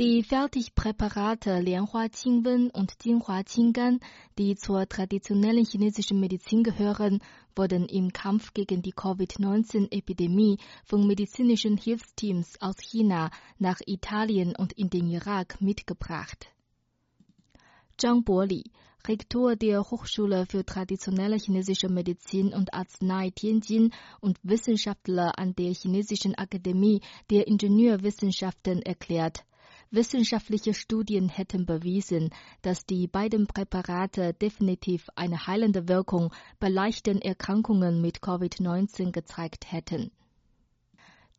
Die Fertigpräparate Lianhua Qingwen und Jinhua Qinggan, die zur traditionellen chinesischen Medizin gehören, wurden im Kampf gegen die Covid-19-Epidemie von medizinischen Hilfsteams aus China nach Italien und in den Irak mitgebracht. Zhang Boli, Rektor der Hochschule für traditionelle chinesische Medizin und Arznei Tianjin und Wissenschaftler an der Chinesischen Akademie der Ingenieurwissenschaften erklärt, Wissenschaftliche Studien hätten bewiesen, dass die beiden Präparate definitiv eine heilende Wirkung bei leichten Erkrankungen mit Covid-19 gezeigt hätten.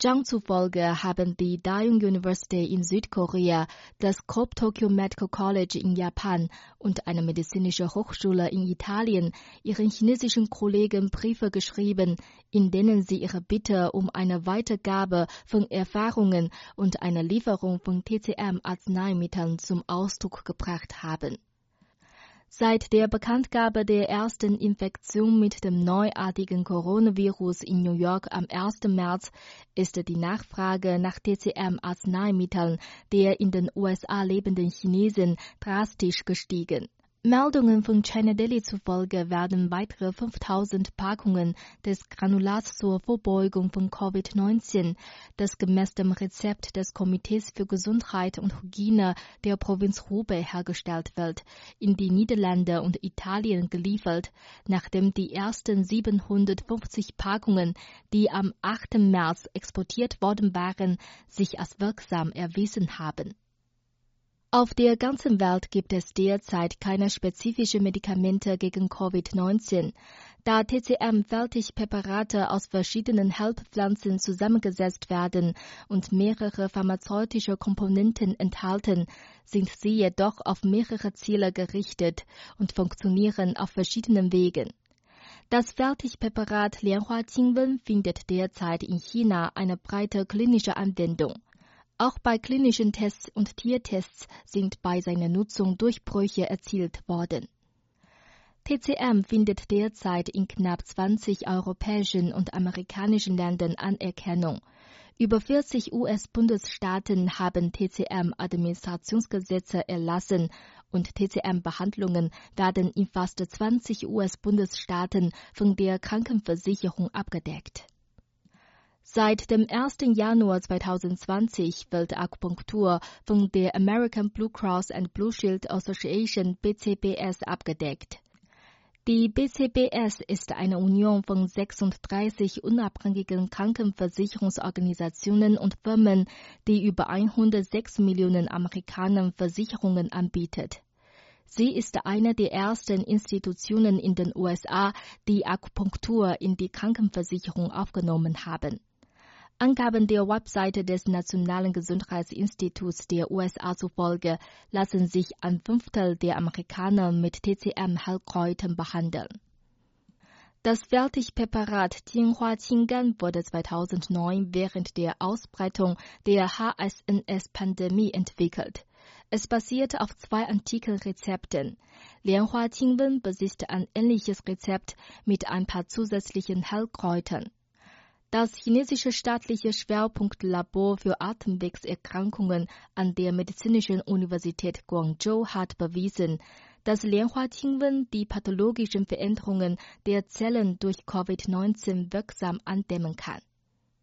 Zhang zufolge haben die Daeung University in Südkorea, das Kobe Tokyo Medical College in Japan und eine medizinische Hochschule in Italien ihren chinesischen Kollegen Briefe geschrieben, in denen sie ihre Bitte um eine Weitergabe von Erfahrungen und eine Lieferung von TCM-Arzneimitteln zum Ausdruck gebracht haben. Seit der Bekanntgabe der ersten Infektion mit dem neuartigen Coronavirus in New York am 1. März ist die Nachfrage nach TCM-Arzneimitteln der in den USA lebenden Chinesen drastisch gestiegen. Meldungen von China Daily zufolge werden weitere 5000 Packungen des Granulats zur Vorbeugung von Covid-19, das gemäß dem Rezept des Komitees für Gesundheit und Hygiene der Provinz Hubei hergestellt wird, in die Niederlande und Italien geliefert, nachdem die ersten 750 Packungen, die am 8. März exportiert worden waren, sich als wirksam erwiesen haben. Auf der ganzen Welt gibt es derzeit keine spezifischen Medikamente gegen Covid-19. Da TCM-Fertigpräparate aus verschiedenen Heilpflanzen zusammengesetzt werden und mehrere pharmazeutische Komponenten enthalten, sind sie jedoch auf mehrere Ziele gerichtet und funktionieren auf verschiedenen Wegen. Das Fertigpräparat Lianhua Qingwen findet derzeit in China eine breite klinische Anwendung. Auch bei klinischen Tests und Tiertests sind bei seiner Nutzung Durchbrüche erzielt worden. TCM findet derzeit in knapp 20 europäischen und amerikanischen Ländern Anerkennung. Über 40 US-Bundesstaaten haben TCM-Administrationsgesetze erlassen und TCM-Behandlungen werden in fast 20 US-Bundesstaaten von der Krankenversicherung abgedeckt. Seit dem 1. Januar 2020 wird Akupunktur von der American Blue Cross and Blue Shield Association BCBS abgedeckt. Die BCBS ist eine Union von 36 unabhängigen Krankenversicherungsorganisationen und Firmen, die über 106 Millionen Amerikanern Versicherungen anbietet. Sie ist eine der ersten Institutionen in den USA, die Akupunktur in die Krankenversicherung aufgenommen haben. Angaben der Webseite des Nationalen Gesundheitsinstituts der USA zufolge lassen sich ein Fünftel der Amerikaner mit TCM-Heilkräutern behandeln. Das Fertigpräparat Jinhua Qinggan wurde 2009 während der Ausbreitung der HSNS-Pandemie entwickelt. Es basiert auf zwei antiken Rezepten. Lianhua Qingwen besitzt ein ähnliches Rezept mit ein paar zusätzlichen Heilkräutern. Das chinesische staatliche Schwerpunktlabor für Atemwegserkrankungen an der Medizinischen Universität Guangzhou hat bewiesen, dass Lianhua Qingwen die pathologischen Veränderungen der Zellen durch Covid-19 wirksam andämmen kann.